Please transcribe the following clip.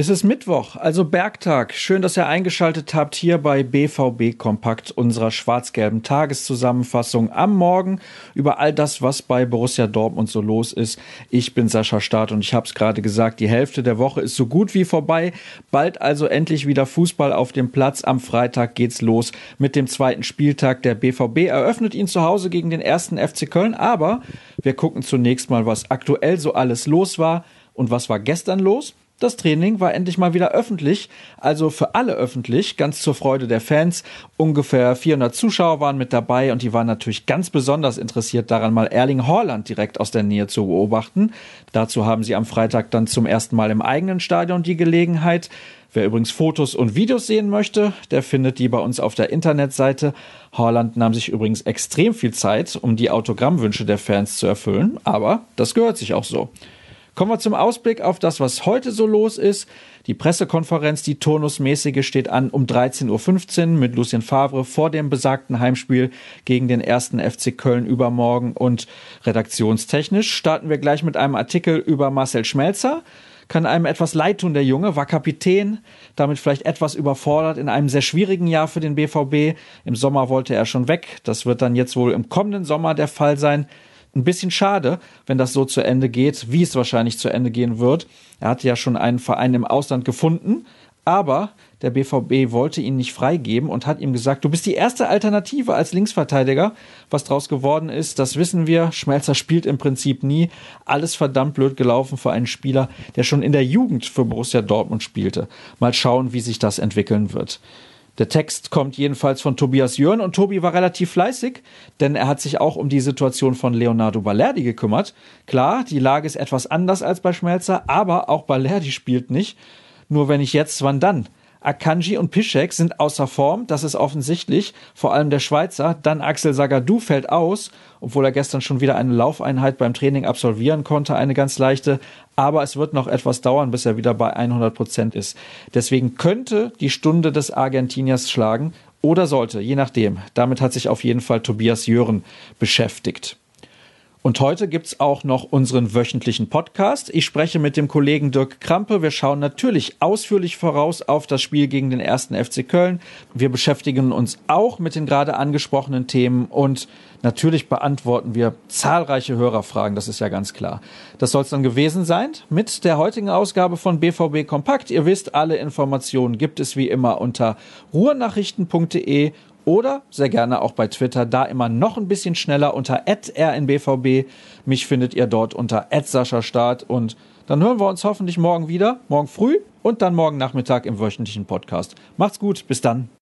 Es ist Mittwoch, also Bergtag. Schön, dass ihr eingeschaltet habt hier bei BVB Kompakt, unserer schwarz-gelben Tageszusammenfassung am Morgen über all das, was bei Borussia Dortmund so los ist. Ich bin Sascha Staat und ich habe es gerade gesagt, die Hälfte der Woche ist so gut wie vorbei. Bald also endlich wieder Fußball auf dem Platz. Am Freitag geht's los mit dem zweiten Spieltag. Der BVB eröffnet ihn zu Hause gegen den ersten FC Köln, aber wir gucken zunächst mal, was aktuell so alles los war und was war gestern los. Das Training war endlich mal wieder öffentlich, also für alle öffentlich, ganz zur Freude der Fans. Ungefähr 400 Zuschauer waren mit dabei und die waren natürlich ganz besonders interessiert daran, mal Erling Haaland direkt aus der Nähe zu beobachten. Dazu haben sie am Freitag dann zum ersten Mal im eigenen Stadion die Gelegenheit. Wer übrigens Fotos und Videos sehen möchte, der findet die bei uns auf der Internetseite. Haaland nahm sich übrigens extrem viel Zeit, um die Autogrammwünsche der Fans zu erfüllen, aber das gehört sich auch so. Kommen wir zum Ausblick auf das, was heute so los ist. Die Pressekonferenz, die turnusmäßige, steht an um 13.15 Uhr mit Lucien Favre vor dem besagten Heimspiel gegen den ersten FC Köln übermorgen. Und redaktionstechnisch starten wir gleich mit einem Artikel über Marcel Schmelzer. Kann einem etwas leid tun, der Junge, war Kapitän, damit vielleicht etwas überfordert in einem sehr schwierigen Jahr für den BVB. Im Sommer wollte er schon weg. Das wird dann jetzt wohl im kommenden Sommer der Fall sein ein bisschen schade, wenn das so zu Ende geht, wie es wahrscheinlich zu Ende gehen wird. Er hatte ja schon einen Verein im Ausland gefunden, aber der BVB wollte ihn nicht freigeben und hat ihm gesagt, du bist die erste Alternative als Linksverteidiger. Was draus geworden ist, das wissen wir. Schmelzer spielt im Prinzip nie. Alles verdammt blöd gelaufen für einen Spieler, der schon in der Jugend für Borussia Dortmund spielte. Mal schauen, wie sich das entwickeln wird. Der Text kommt jedenfalls von Tobias Jörn und Tobi war relativ fleißig, denn er hat sich auch um die Situation von Leonardo Balerdi gekümmert. Klar, die Lage ist etwas anders als bei Schmelzer, aber auch Balerdi spielt nicht. Nur wenn ich jetzt, wann dann? Akanji und Piszek sind außer Form, das ist offensichtlich, vor allem der Schweizer. Dann Axel Sagadou fällt aus, obwohl er gestern schon wieder eine Laufeinheit beim Training absolvieren konnte, eine ganz leichte. Aber es wird noch etwas dauern, bis er wieder bei 100 Prozent ist. Deswegen könnte die Stunde des Argentiniers schlagen oder sollte, je nachdem. Damit hat sich auf jeden Fall Tobias Jören beschäftigt. Und heute gibt's auch noch unseren wöchentlichen Podcast. Ich spreche mit dem Kollegen Dirk Krampe. Wir schauen natürlich ausführlich voraus auf das Spiel gegen den ersten FC Köln. Wir beschäftigen uns auch mit den gerade angesprochenen Themen und natürlich beantworten wir zahlreiche Hörerfragen. Das ist ja ganz klar. Das soll es dann gewesen sein mit der heutigen Ausgabe von BVB Kompakt. Ihr wisst, alle Informationen gibt es wie immer unter ruhrnachrichten.de oder sehr gerne auch bei Twitter, da immer noch ein bisschen schneller unter rnbvb. Mich findet ihr dort unter Start und dann hören wir uns hoffentlich morgen wieder, morgen früh und dann morgen Nachmittag im wöchentlichen Podcast. Macht's gut, bis dann.